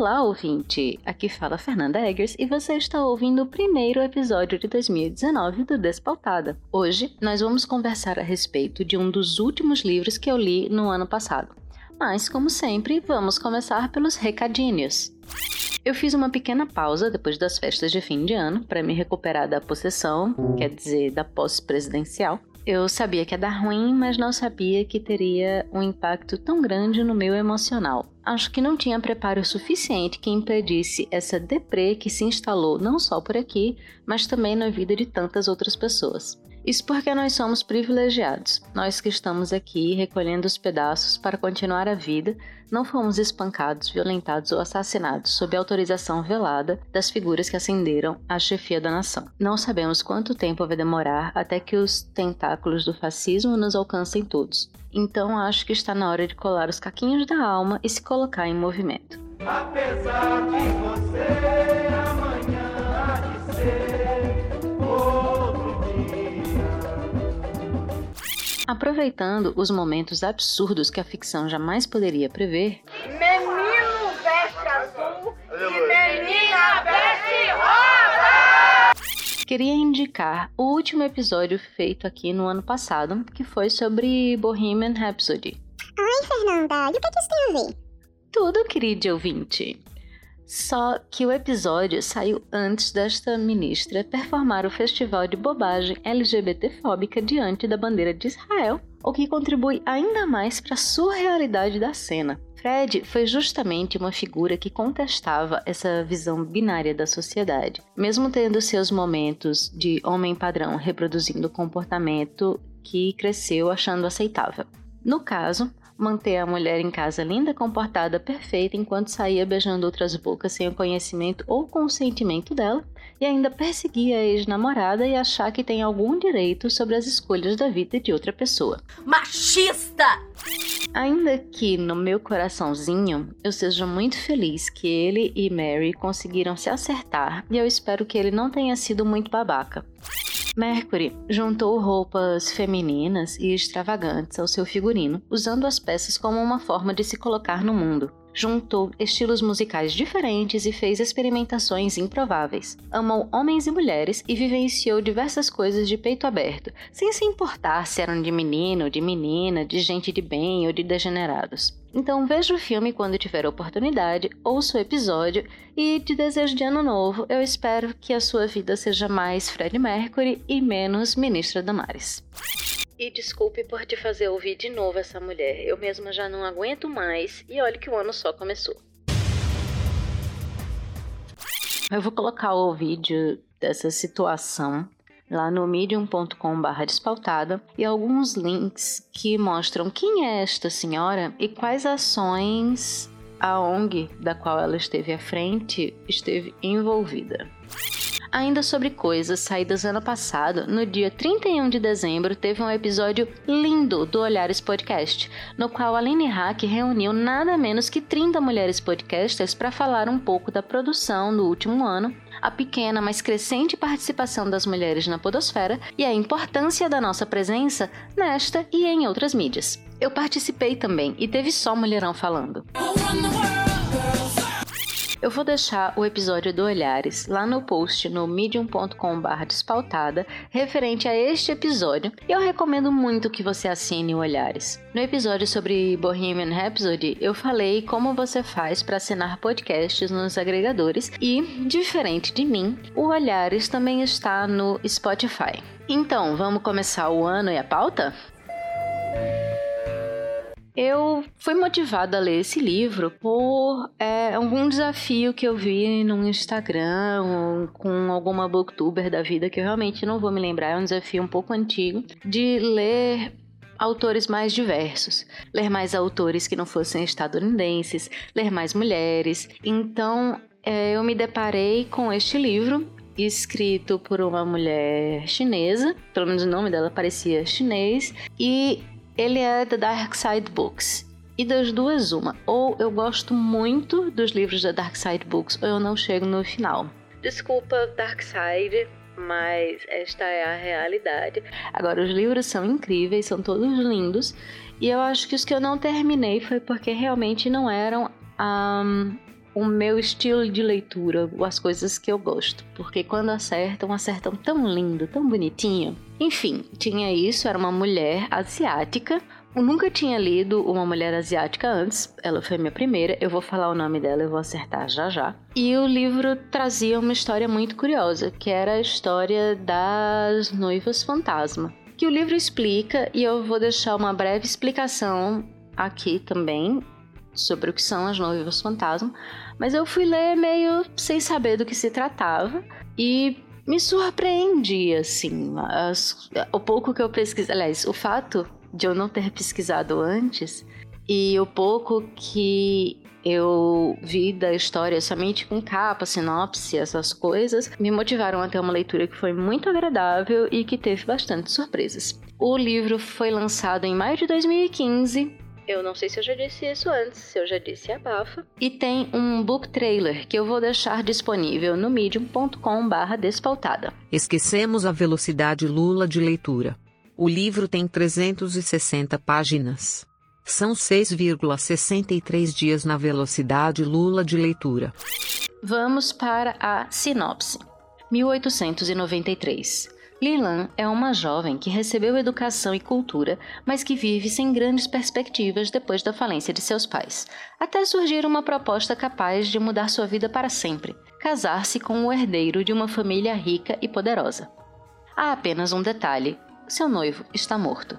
Olá, ouvinte! Aqui fala Fernanda Eggers e você está ouvindo o primeiro episódio de 2019 do Despautada. Hoje nós vamos conversar a respeito de um dos últimos livros que eu li no ano passado. Mas, como sempre, vamos começar pelos recadinhos. Eu fiz uma pequena pausa depois das festas de fim de ano para me recuperar da possessão, quer dizer, da posse presidencial. Eu sabia que ia dar ruim, mas não sabia que teria um impacto tão grande no meu emocional. Acho que não tinha preparo suficiente que impedisse essa deprê que se instalou não só por aqui, mas também na vida de tantas outras pessoas. Isso porque nós somos privilegiados. Nós que estamos aqui recolhendo os pedaços para continuar a vida, não fomos espancados, violentados ou assassinados sob autorização velada das figuras que ascenderam à chefia da nação. Não sabemos quanto tempo vai demorar até que os tentáculos do fascismo nos alcancem todos. Então acho que está na hora de colar os caquinhos da alma e se colocar em movimento. Apesar de você Aproveitando os momentos absurdos que a ficção jamais poderia prever. Menino veste azul e menina veste rosa! Queria indicar o último episódio feito aqui no ano passado, que foi sobre Bohemian Rhapsody. Oi, Fernanda, e o que, é que isso tem a ver? Tudo, querido ouvinte. Só que o episódio saiu antes desta ministra performar o festival de bobagem LGBTfóbica diante da bandeira de Israel, o que contribui ainda mais para a surrealidade da cena. Fred foi justamente uma figura que contestava essa visão binária da sociedade, mesmo tendo seus momentos de homem padrão reproduzindo o comportamento que cresceu achando aceitável. No caso, manter a mulher em casa linda, comportada, perfeita, enquanto saía beijando outras bocas sem o conhecimento ou consentimento dela, e ainda perseguir a ex-namorada e achar que tem algum direito sobre as escolhas da vida de outra pessoa. Machista! Ainda que no meu coraçãozinho eu seja muito feliz que ele e Mary conseguiram se acertar e eu espero que ele não tenha sido muito babaca. Mercury juntou roupas femininas e extravagantes ao seu figurino, usando as peças como uma forma de se colocar no mundo. Juntou estilos musicais diferentes e fez experimentações improváveis. Amou homens e mulheres e vivenciou diversas coisas de peito aberto, sem se importar se eram de menino, de menina, de gente de bem ou de degenerados. Então veja o filme quando tiver oportunidade, ouça o episódio e de desejo de ano novo, eu espero que a sua vida seja mais Fred Mercury e menos Ministra Damares. E desculpe por te fazer ouvir de novo essa mulher. Eu mesma já não aguento mais e olhe que o ano só começou. Eu vou colocar o vídeo dessa situação lá no medium.com/barra despautada e alguns links que mostram quem é esta senhora e quais ações a ONG da qual ela esteve à frente esteve envolvida. Ainda sobre coisas saídas ano passado, no dia 31 de dezembro teve um episódio lindo do Olhares Podcast, no qual a Aline Hack reuniu nada menos que 30 mulheres podcasters para falar um pouco da produção do último ano, a pequena, mas crescente participação das mulheres na podosfera e a importância da nossa presença nesta e em outras mídias. Eu participei também e teve só mulherão falando. Eu vou deixar o episódio do Olhares lá no post no medium.com/barra despautada referente a este episódio e eu recomendo muito que você assine o Olhares. No episódio sobre Bohemian Rhapsody, eu falei como você faz para assinar podcasts nos agregadores e, diferente de mim, o Olhares também está no Spotify. Então, vamos começar o ano e a pauta? Eu fui motivada a ler esse livro por é, algum desafio que eu vi no Instagram com alguma booktuber da vida que eu realmente não vou me lembrar, é um desafio um pouco antigo, de ler autores mais diversos, ler mais autores que não fossem estadunidenses, ler mais mulheres. Então é, eu me deparei com este livro escrito por uma mulher chinesa, pelo menos o nome dela parecia chinês, e ele é da Dark Side Books. E das duas, uma. Ou eu gosto muito dos livros da Dark Side Books, ou eu não chego no final. Desculpa, Dark Side, mas esta é a realidade. Agora, os livros são incríveis, são todos lindos. E eu acho que os que eu não terminei foi porque realmente não eram um, o meu estilo de leitura, as coisas que eu gosto. Porque quando acertam, acertam tão lindo, tão bonitinho. Enfim, tinha isso, era uma mulher asiática. Eu nunca tinha lido uma mulher asiática antes, ela foi minha primeira. Eu vou falar o nome dela, eu vou acertar já já. E o livro trazia uma história muito curiosa, que era a história das noivas fantasma. Que o livro explica, e eu vou deixar uma breve explicação aqui também sobre o que são as noivas fantasma, mas eu fui ler meio sem saber do que se tratava e me surpreendi, assim, as, o pouco que eu pesquisei, aliás, o fato de eu não ter pesquisado antes e o pouco que eu vi da história somente com capa, sinopse, essas coisas, me motivaram a ter uma leitura que foi muito agradável e que teve bastante surpresas. O livro foi lançado em maio de 2015 eu não sei se eu já disse isso antes, se eu já disse abafa. E tem um book trailer que eu vou deixar disponível no medium.com/barra despautada. Esquecemos a velocidade Lula de leitura. O livro tem 360 páginas. São 6,63 dias na velocidade Lula de leitura. Vamos para a sinopse. 1893. Lilan é uma jovem que recebeu educação e cultura, mas que vive sem grandes perspectivas depois da falência de seus pais, até surgir uma proposta capaz de mudar sua vida para sempre: casar-se com o herdeiro de uma família rica e poderosa. Há apenas um detalhe: seu noivo está morto.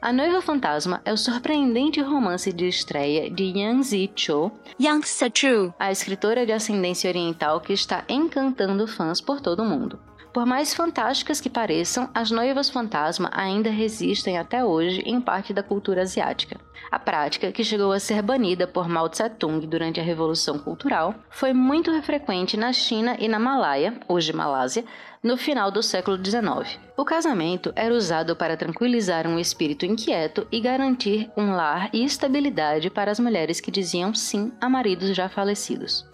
A Noiva Fantasma é o surpreendente romance de estreia de Yang Zi Cho, Yang a escritora de ascendência oriental que está encantando fãs por todo o mundo. Por mais fantásticas que pareçam, as noivas fantasma ainda resistem até hoje em parte da cultura asiática. A prática, que chegou a ser banida por Mao Tse-tung durante a Revolução Cultural, foi muito frequente na China e na Malaya, hoje Malásia, no final do século XIX. O casamento era usado para tranquilizar um espírito inquieto e garantir um lar e estabilidade para as mulheres que diziam sim a maridos já falecidos.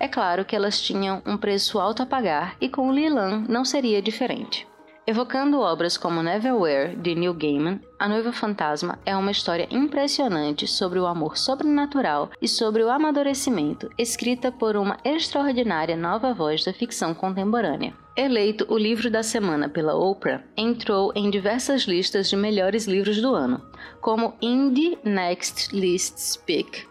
É claro que elas tinham um preço alto a pagar e com Lilan não seria diferente. Evocando obras como Neverwhere, de Neil Gaiman, A Noiva Fantasma é uma história impressionante sobre o amor sobrenatural e sobre o amadurecimento, escrita por uma extraordinária nova voz da ficção contemporânea. Eleito o livro da semana pela Oprah, entrou em diversas listas de melhores livros do ano, como Indie Next Lists Pick,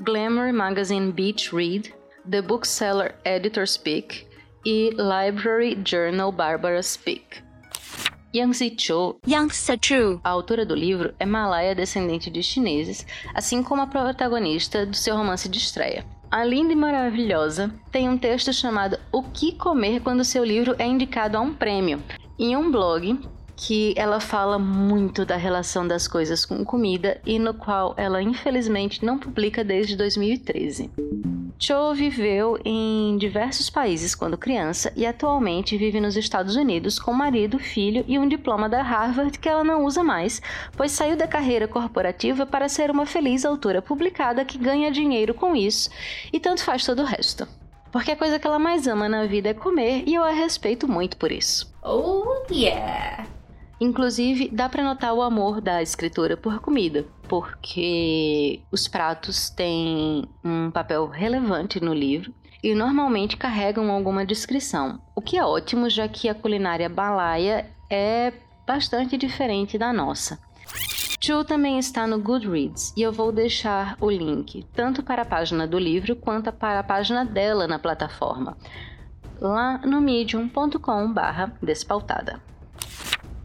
Glamour Magazine Beach Read, The Bookseller Editor Speak e Library Journal Barbara Speak. Yang Zichou, Yang Zichou, a autora do livro, é malaya descendente de chineses, assim como a protagonista do seu romance de estreia. A linda e maravilhosa tem um texto chamado O que comer quando seu livro é indicado a um prêmio, em um blog que ela fala muito da relação das coisas com comida e no qual ela infelizmente não publica desde 2013. Cho viveu em diversos países quando criança e atualmente vive nos Estados Unidos com marido, filho e um diploma da Harvard que ela não usa mais, pois saiu da carreira corporativa para ser uma feliz autora publicada que ganha dinheiro com isso e tanto faz todo o resto. Porque a coisa que ela mais ama na vida é comer e eu a respeito muito por isso. Oh yeah! Inclusive, dá para notar o amor da escritora por comida, porque os pratos têm um papel relevante no livro e normalmente carregam alguma descrição, o que é ótimo, já que a culinária balaia é bastante diferente da nossa. Chu também está no Goodreads e eu vou deixar o link tanto para a página do livro quanto para a página dela na plataforma, lá no medium.com/despautada.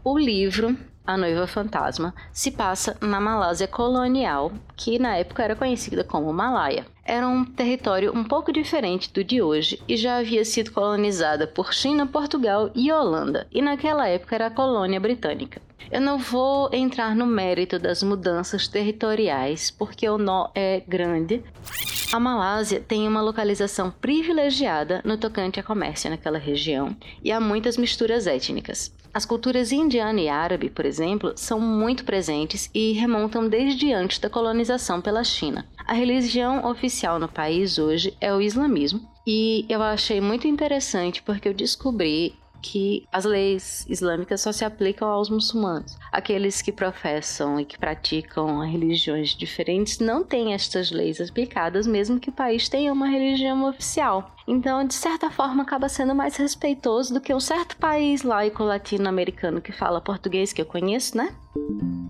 O livro A Noiva Fantasma se passa na Malásia colonial, que na época era conhecida como Malaya. Era um território um pouco diferente do de hoje e já havia sido colonizada por China, Portugal e Holanda, e naquela época era colônia britânica. Eu não vou entrar no mérito das mudanças territoriais, porque o nó é grande. A Malásia tem uma localização privilegiada no tocante a comércio naquela região e há muitas misturas étnicas. As culturas indiana e árabe, por exemplo, são muito presentes e remontam desde antes da colonização pela China. A religião oficial no país hoje é o islamismo, e eu achei muito interessante porque eu descobri que as leis islâmicas só se aplicam aos muçulmanos. Aqueles que professam e que praticam religiões diferentes não têm estas leis aplicadas, mesmo que o país tenha uma religião oficial. Então, de certa forma, acaba sendo mais respeitoso do que um certo país laico latino-americano que fala português que eu conheço, né?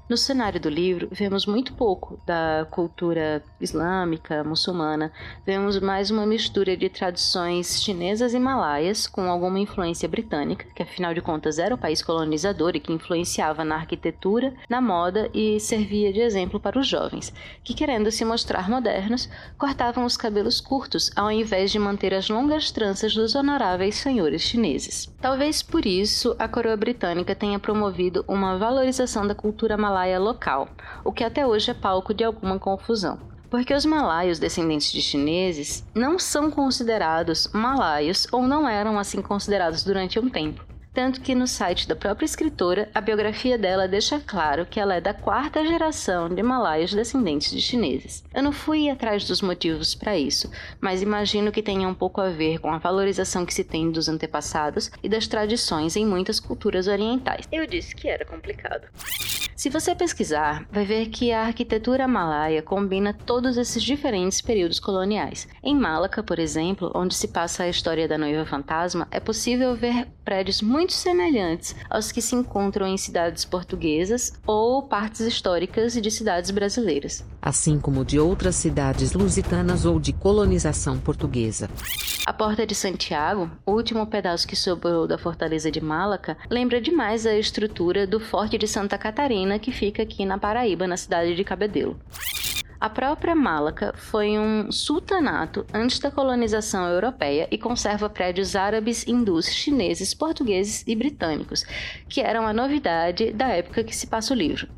No cenário do livro, vemos muito pouco da cultura islâmica, muçulmana. Vemos mais uma mistura de tradições chinesas e malaias, com alguma influência britânica, que afinal de contas era o país colonizador e que influenciava na arquitetura, na moda e servia de exemplo para os jovens, que querendo se mostrar modernos, cortavam os cabelos curtos ao invés de manter as longas tranças dos honoráveis senhores chineses. Talvez por isso a coroa britânica tenha promovido uma valorização da cultura malaia local, o que até hoje é palco de alguma confusão. Porque os malaios descendentes de chineses não são considerados malaios ou não eram assim considerados durante um tempo tanto que no site da própria escritora, a biografia dela deixa claro que ela é da quarta geração de malaios descendentes de chineses. Eu não fui atrás dos motivos para isso, mas imagino que tenha um pouco a ver com a valorização que se tem dos antepassados e das tradições em muitas culturas orientais. Eu disse que era complicado. Se você pesquisar, vai ver que a arquitetura malaia combina todos esses diferentes períodos coloniais. Em Malaca, por exemplo, onde se passa a história da noiva fantasma, é possível ver prédios muito semelhantes aos que se encontram em cidades portuguesas ou partes históricas de cidades brasileiras. Assim como de outras cidades lusitanas ou de colonização portuguesa. A Porta de Santiago, o último pedaço que sobrou da fortaleza de Malaca, lembra demais a estrutura do Forte de Santa Catarina que fica aqui na Paraíba, na cidade de Cabedelo. A própria Malaca foi um sultanato antes da colonização europeia e conserva prédios árabes, hindus, chineses, portugueses e britânicos, que eram a novidade da época que se passa o livro.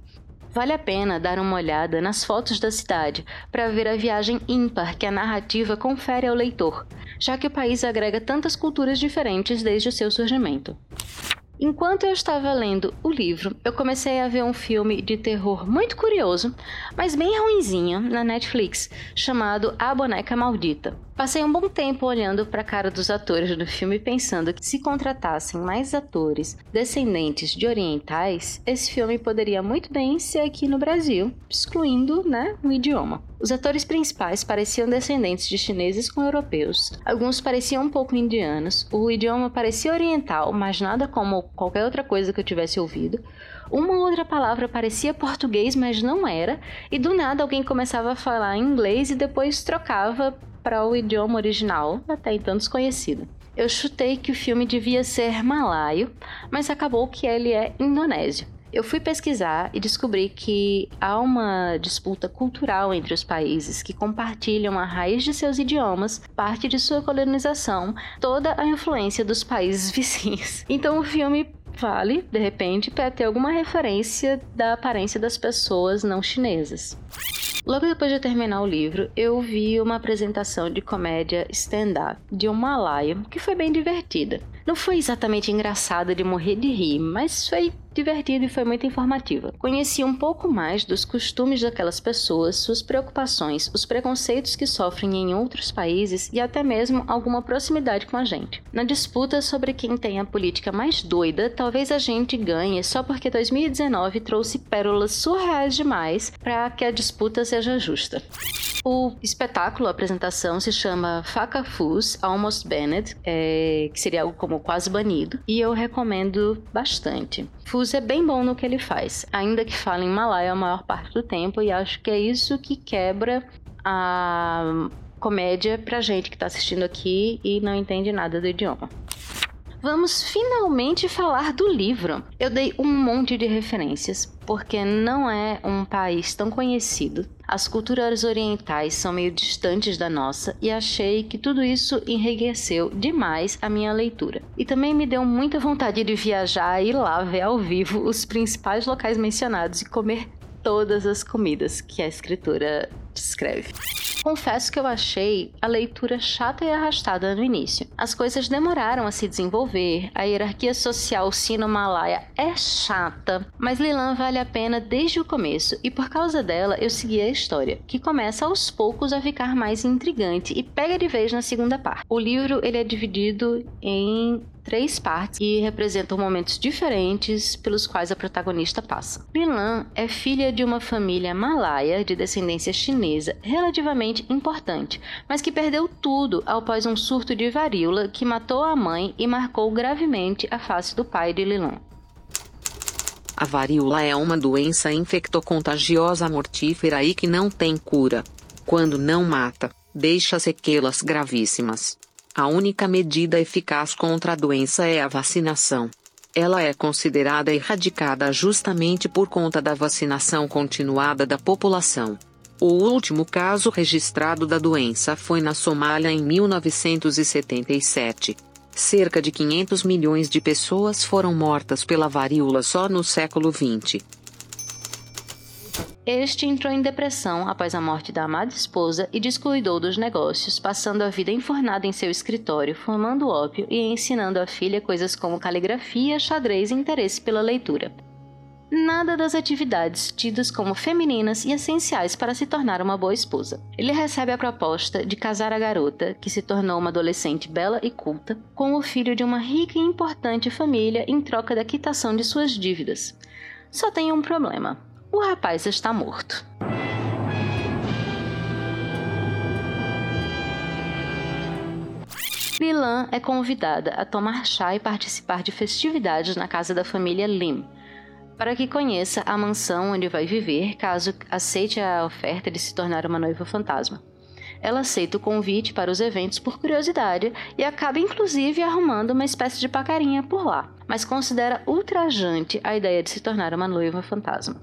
Vale a pena dar uma olhada nas fotos da cidade para ver a viagem ímpar que a narrativa confere ao leitor, já que o país agrega tantas culturas diferentes desde o seu surgimento. Enquanto eu estava lendo o livro, eu comecei a ver um filme de terror muito curioso, mas bem ruinzinho, na Netflix, chamado A Boneca Maldita. Passei um bom tempo olhando para a cara dos atores do filme pensando que se contratassem mais atores descendentes de orientais, esse filme poderia muito bem ser aqui no Brasil, excluindo, né, o idioma. Os atores principais pareciam descendentes de chineses com europeus. Alguns pareciam um pouco indianos. O idioma parecia oriental, mas nada como qualquer outra coisa que eu tivesse ouvido. Uma outra palavra parecia português, mas não era. E do nada alguém começava a falar inglês e depois trocava para o idioma original, até então desconhecido. Eu chutei que o filme devia ser malaio, mas acabou que ele é indonésio. Eu fui pesquisar e descobri que há uma disputa cultural entre os países que compartilham a raiz de seus idiomas, parte de sua colonização, toda a influência dos países vizinhos. Então o filme vale, de repente, para ter alguma referência da aparência das pessoas não chinesas. Logo depois de terminar o livro, eu vi uma apresentação de comédia stand-up de um malaio que foi bem divertida. Não foi exatamente engraçada de morrer de rir, mas foi divertida e foi muito informativa. Conheci um pouco mais dos costumes daquelas pessoas, suas preocupações, os preconceitos que sofrem em outros países e até mesmo alguma proximidade com a gente. Na disputa sobre quem tem a política mais doida, talvez a gente ganhe só porque 2019 trouxe pérolas surreais demais para que a disputa seja justa. O espetáculo, a apresentação, se chama Faca Fus Almost Banned, é, que seria algo como quase banido, e eu recomendo bastante. Fus é bem bom no que ele faz, ainda que fala em malaio a maior parte do tempo, e acho que é isso que quebra a comédia pra gente que tá assistindo aqui e não entende nada do idioma. Vamos finalmente falar do livro. Eu dei um monte de referências, porque não é um país tão conhecido. As culturas orientais são meio distantes da nossa e achei que tudo isso enriqueceu demais a minha leitura. E também me deu muita vontade de viajar e ir lá ver ao vivo os principais locais mencionados e comer todas as comidas que a escritora descreve. Confesso que eu achei a leitura chata e arrastada no início. As coisas demoraram a se desenvolver, a hierarquia social sino-malaia é chata, mas Lilan vale a pena desde o começo e por causa dela eu segui a história, que começa aos poucos a ficar mais intrigante e pega de vez na segunda parte. O livro ele é dividido em três partes e representam momentos diferentes pelos quais a protagonista passa. Lilan é filha de uma família malaia de descendência chinesa relativamente importante, mas que perdeu tudo após um surto de varíola que matou a mãe e marcou gravemente a face do pai de Lilan. A varíola é uma doença infectocontagiosa mortífera e que não tem cura. Quando não mata, deixa sequelas gravíssimas. A única medida eficaz contra a doença é a vacinação. Ela é considerada erradicada justamente por conta da vacinação continuada da população. O último caso registrado da doença foi na Somália em 1977. Cerca de 500 milhões de pessoas foram mortas pela varíola só no século XX. Este entrou em depressão após a morte da amada esposa e descuidou dos negócios, passando a vida enfornado em seu escritório, fumando ópio e ensinando à filha coisas como caligrafia, xadrez e interesse pela leitura nada das atividades tidas como femininas e essenciais para se tornar uma boa esposa. Ele recebe a proposta de casar a garota, que se tornou uma adolescente bela e culta, com o filho de uma rica e importante família em troca da quitação de suas dívidas. Só tem um problema: o rapaz está morto. Lilan é convidada a tomar chá e participar de festividades na casa da família Lim, para que conheça a mansão onde vai viver caso aceite a oferta de se tornar uma noiva fantasma. Ela aceita o convite para os eventos por curiosidade e acaba inclusive arrumando uma espécie de pacarinha por lá, mas considera ultrajante a ideia de se tornar uma noiva fantasma.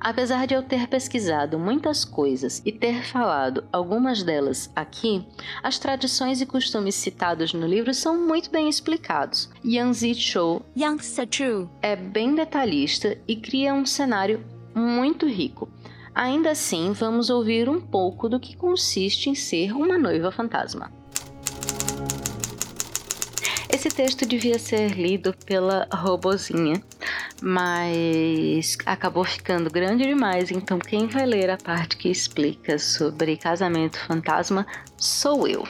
Apesar de eu ter pesquisado muitas coisas e ter falado algumas delas aqui, as tradições e costumes citados no livro são muito bem explicados. Yang Zichou é bem detalhista e cria um cenário muito rico. Ainda assim, vamos ouvir um pouco do que consiste em ser uma noiva fantasma. Esse texto devia ser lido pela robozinha, mas acabou ficando grande demais, então quem vai ler a parte que explica sobre casamento fantasma sou eu.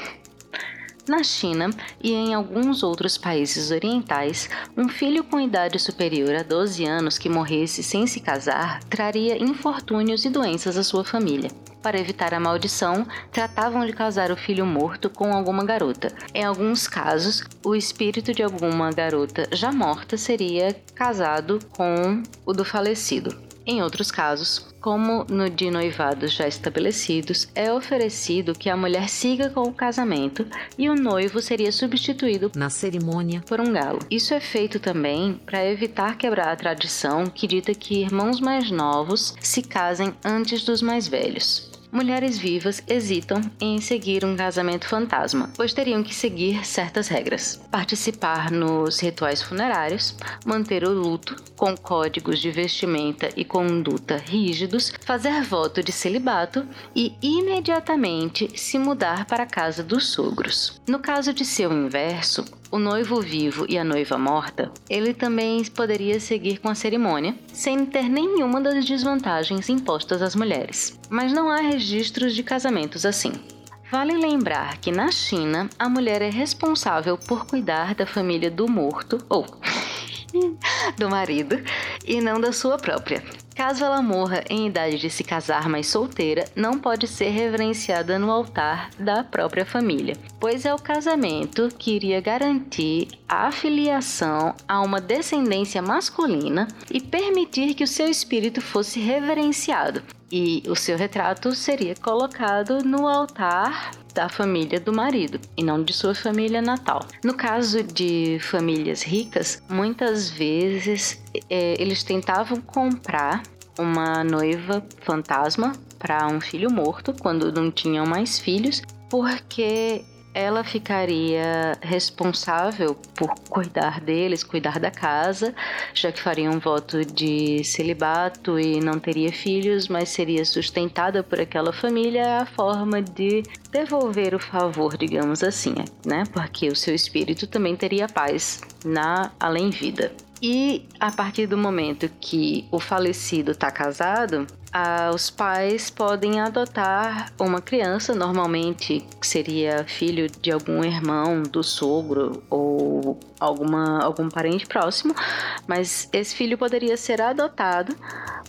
Na China e em alguns outros países orientais, um filho com idade superior a 12 anos que morresse sem se casar traria infortúnios e doenças à sua família. Para evitar a maldição, tratavam de casar o filho morto com alguma garota. Em alguns casos, o espírito de alguma garota já morta seria casado com o do falecido. Em outros casos, como no de noivados já estabelecidos, é oferecido que a mulher siga com o casamento e o noivo seria substituído na cerimônia por um galo. Isso é feito também para evitar quebrar a tradição que dita que irmãos mais novos se casem antes dos mais velhos mulheres vivas hesitam em seguir um casamento fantasma, pois teriam que seguir certas regras: participar nos rituais funerários, manter o luto com códigos de vestimenta e conduta rígidos, fazer voto de celibato e imediatamente se mudar para a casa dos sogros. No caso de ser o inverso, o noivo vivo e a noiva morta, ele também poderia seguir com a cerimônia, sem ter nenhuma das desvantagens impostas às mulheres. Mas não há registros de casamentos assim. Vale lembrar que na China, a mulher é responsável por cuidar da família do morto, ou do marido, e não da sua própria. Caso ela morra em idade de se casar, mas solteira, não pode ser reverenciada no altar da própria família, pois é o casamento que iria garantir a afiliação a uma descendência masculina e permitir que o seu espírito fosse reverenciado, e o seu retrato seria colocado no altar da família do marido e não de sua família natal. No caso de famílias ricas, muitas vezes é, eles tentavam comprar uma noiva fantasma para um filho morto quando não tinham mais filhos, porque ela ficaria responsável por cuidar deles, cuidar da casa, já que faria um voto de celibato e não teria filhos, mas seria sustentada por aquela família, é a forma de devolver o favor, digamos assim, né? Porque o seu espírito também teria paz na além-vida. E a partir do momento que o falecido está casado, ah, os pais podem adotar uma criança, normalmente que seria filho de algum irmão do sogro ou alguma, algum parente próximo, mas esse filho poderia ser adotado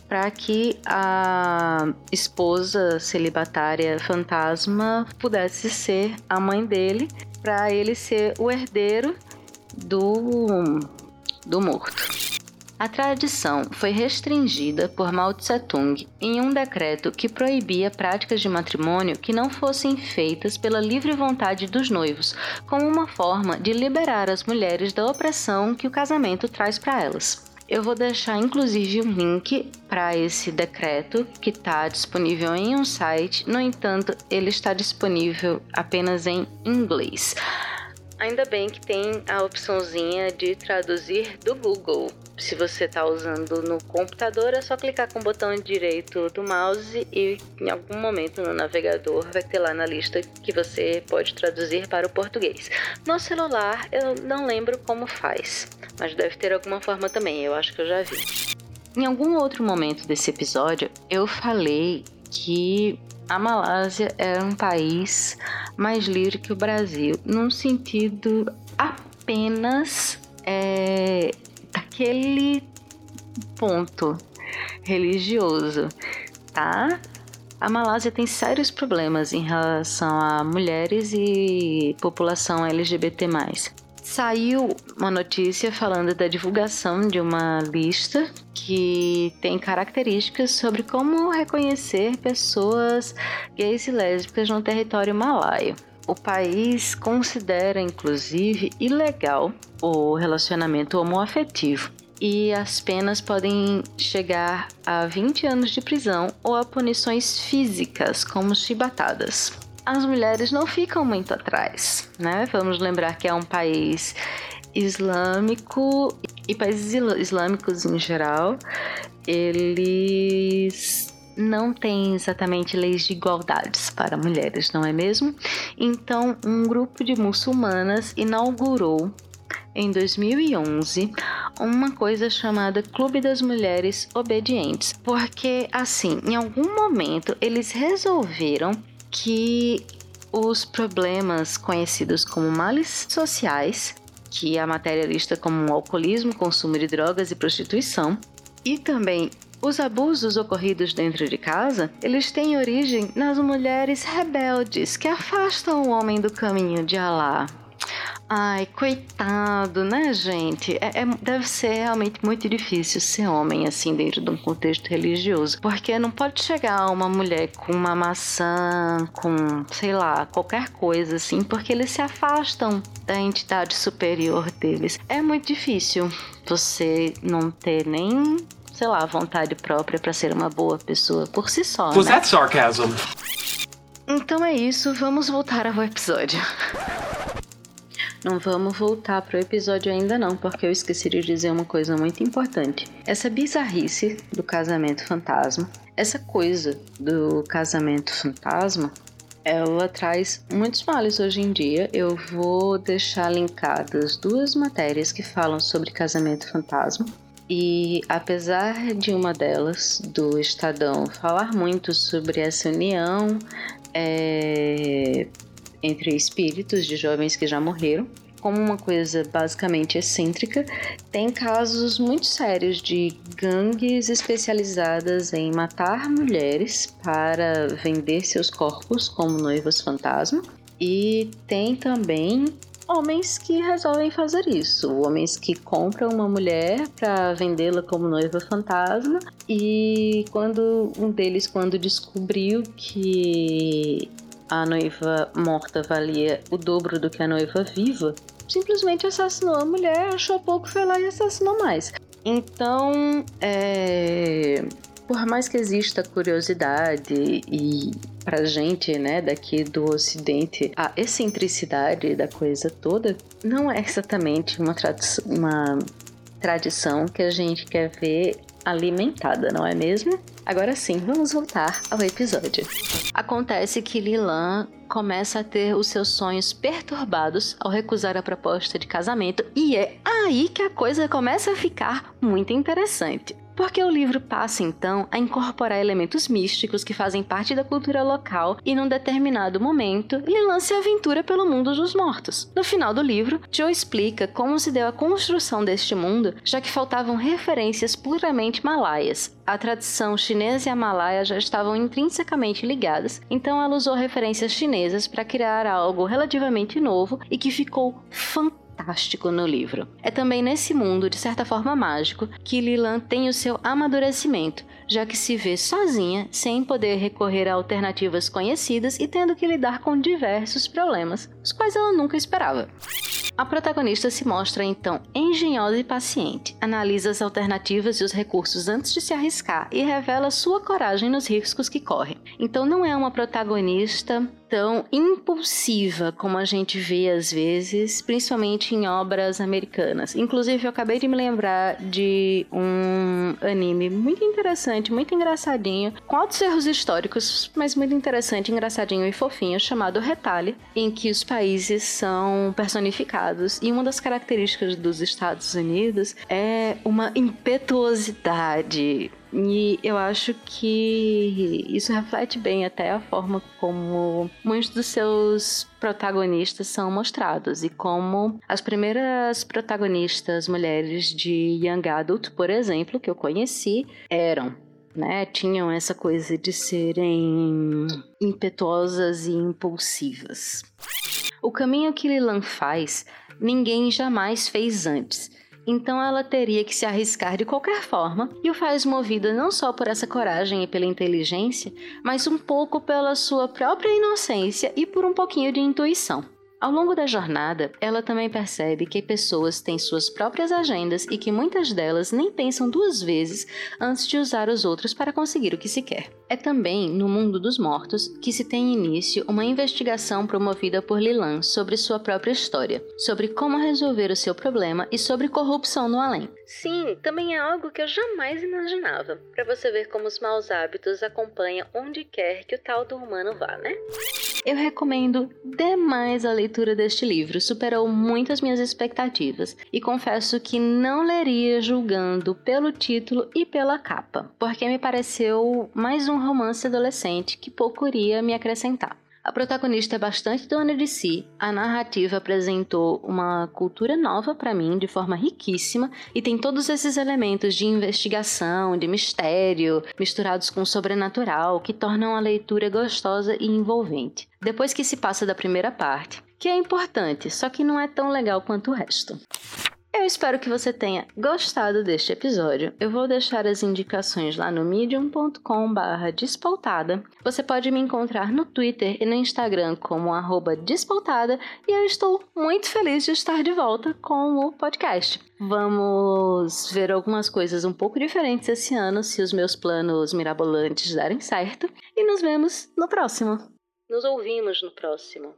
para que a esposa celibatária fantasma pudesse ser a mãe dele, para ele ser o herdeiro do, do morto. A tradição foi restringida por Mao Tse-tung em um decreto que proibia práticas de matrimônio que não fossem feitas pela livre vontade dos noivos, como uma forma de liberar as mulheres da opressão que o casamento traz para elas. Eu vou deixar inclusive um link para esse decreto que está disponível em um site, no entanto, ele está disponível apenas em inglês. Ainda bem que tem a opçãozinha de traduzir do Google. Se você está usando no computador, é só clicar com o botão direito do mouse e em algum momento no navegador vai ter lá na lista que você pode traduzir para o português. No celular, eu não lembro como faz, mas deve ter alguma forma também, eu acho que eu já vi. Em algum outro momento desse episódio, eu falei que a Malásia era um país mais livre que o Brasil, num sentido apenas é, daquele ponto religioso, tá? A Malásia tem sérios problemas em relação a mulheres e população LGBT saiu uma notícia falando da divulgação de uma lista que tem características sobre como reconhecer pessoas gays e lésbicas no território malaio. O país considera, inclusive, ilegal o relacionamento homoafetivo e as penas podem chegar a 20 anos de prisão ou a punições físicas, como chibatadas as mulheres não ficam muito atrás, né? Vamos lembrar que é um país islâmico e países islâmicos em geral, eles não têm exatamente leis de igualdades para mulheres, não é mesmo? Então, um grupo de muçulmanas inaugurou em 2011 uma coisa chamada Clube das Mulheres Obedientes, porque assim, em algum momento eles resolveram que os problemas conhecidos como males sociais, que a matéria lista como alcoolismo, consumo de drogas e prostituição, e também os abusos ocorridos dentro de casa, eles têm origem nas mulheres rebeldes que afastam o homem do caminho de Alá. Ai, coitado, né, gente? É, é, deve ser realmente muito difícil ser homem, assim, dentro de um contexto religioso. Porque não pode chegar uma mulher com uma maçã, com, sei lá, qualquer coisa, assim, porque eles se afastam da entidade superior deles. É muito difícil você não ter nem sei lá, vontade própria para ser uma boa pessoa por si só. Was né? that sarcasm? Então é isso, vamos voltar ao episódio. Não vamos voltar pro episódio ainda não, porque eu esqueci de dizer uma coisa muito importante. Essa bizarrice do casamento fantasma, essa coisa do casamento fantasma, ela traz muitos males hoje em dia. Eu vou deixar linkadas duas matérias que falam sobre casamento fantasma. E apesar de uma delas, do Estadão, falar muito sobre essa união é, entre espíritos de jovens que já morreram. Como uma coisa basicamente excêntrica, tem casos muito sérios de gangues especializadas em matar mulheres para vender seus corpos como noivas fantasma. E tem também homens que resolvem fazer isso. Homens que compram uma mulher para vendê-la como noiva fantasma e quando um deles quando descobriu que a noiva morta valia o dobro do que a noiva viva, simplesmente assassinou a mulher, achou pouco, foi lá e assassinou mais. Então, é, por mais que exista curiosidade e pra gente, né, daqui do ocidente, a excentricidade da coisa toda, não é exatamente uma, uma tradição que a gente quer ver alimentada, não é mesmo? Agora sim, vamos voltar ao episódio. Acontece que Lilan começa a ter os seus sonhos perturbados ao recusar a proposta de casamento, e é aí que a coisa começa a ficar muito interessante. Porque o livro passa então a incorporar elementos místicos que fazem parte da cultura local e num determinado momento ele lança a aventura pelo mundo dos mortos. No final do livro, Joe explica como se deu a construção deste mundo, já que faltavam referências puramente malaias. A tradição chinesa e a malaia já estavam intrinsecamente ligadas, então ela usou referências chinesas para criar algo relativamente novo e que ficou fantástico fantástico no livro. É também nesse mundo, de certa forma mágico, que Lilan tem o seu amadurecimento, já que se vê sozinha, sem poder recorrer a alternativas conhecidas e tendo que lidar com diversos problemas, os quais ela nunca esperava. A protagonista se mostra então engenhosa e paciente, analisa as alternativas e os recursos antes de se arriscar e revela sua coragem nos riscos que corre. Então não é uma protagonista tão impulsiva como a gente vê às vezes, principalmente em obras americanas. Inclusive, eu acabei de me lembrar de um anime muito interessante, muito engraçadinho, com altos erros históricos, mas muito interessante, engraçadinho e fofinho, chamado Retalhe, em que os países são personificados. E uma das características dos Estados Unidos é uma impetuosidade. E eu acho que isso reflete bem até a forma como muitos dos seus protagonistas são mostrados e como as primeiras protagonistas mulheres de Young Adult, por exemplo, que eu conheci, eram né, tinham essa coisa de serem impetuosas e impulsivas. O caminho que Lilan faz, ninguém jamais fez antes então ela teria que se arriscar de qualquer forma e o faz movida não só por essa coragem e pela inteligência, mas um pouco pela sua própria inocência e por um pouquinho de intuição. Ao longo da jornada, ela também percebe que pessoas têm suas próprias agendas e que muitas delas nem pensam duas vezes antes de usar os outros para conseguir o que se quer. É também no mundo dos mortos que se tem início uma investigação promovida por Lilan sobre sua própria história, sobre como resolver o seu problema e sobre corrupção no além. Sim, também é algo que eu jamais imaginava, para você ver como os maus hábitos acompanham onde quer que o tal do humano vá, né? Eu recomendo demais a leitura deste livro, superou muito as minhas expectativas e confesso que não leria julgando pelo título e pela capa, porque me pareceu mais um romance adolescente que pouco iria me acrescentar. A protagonista é bastante dona de si, a narrativa apresentou uma cultura nova para mim de forma riquíssima e tem todos esses elementos de investigação, de mistério, misturados com o sobrenatural, que tornam a leitura gostosa e envolvente. Depois que se passa da primeira parte, que é importante, só que não é tão legal quanto o resto. Eu espero que você tenha gostado deste episódio. Eu vou deixar as indicações lá no medium.com/barra despautada. Você pode me encontrar no Twitter e no Instagram como arroba despautada e eu estou muito feliz de estar de volta com o podcast. Vamos ver algumas coisas um pouco diferentes esse ano, se os meus planos mirabolantes darem certo. E nos vemos no próximo. Nos ouvimos no próximo.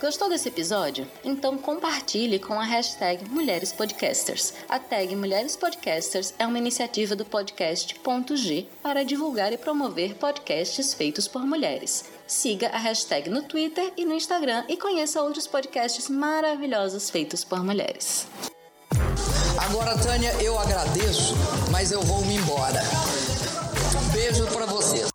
Gostou desse episódio? Então compartilhe com a hashtag Mulheres Podcasters. A tag Mulheres Podcasters é uma iniciativa do podcast Ponto G para divulgar e promover podcasts feitos por mulheres. Siga a hashtag no Twitter e no Instagram e conheça outros podcasts maravilhosos feitos por mulheres. Agora, Tânia, eu agradeço, mas eu vou me embora. Beijo para vocês.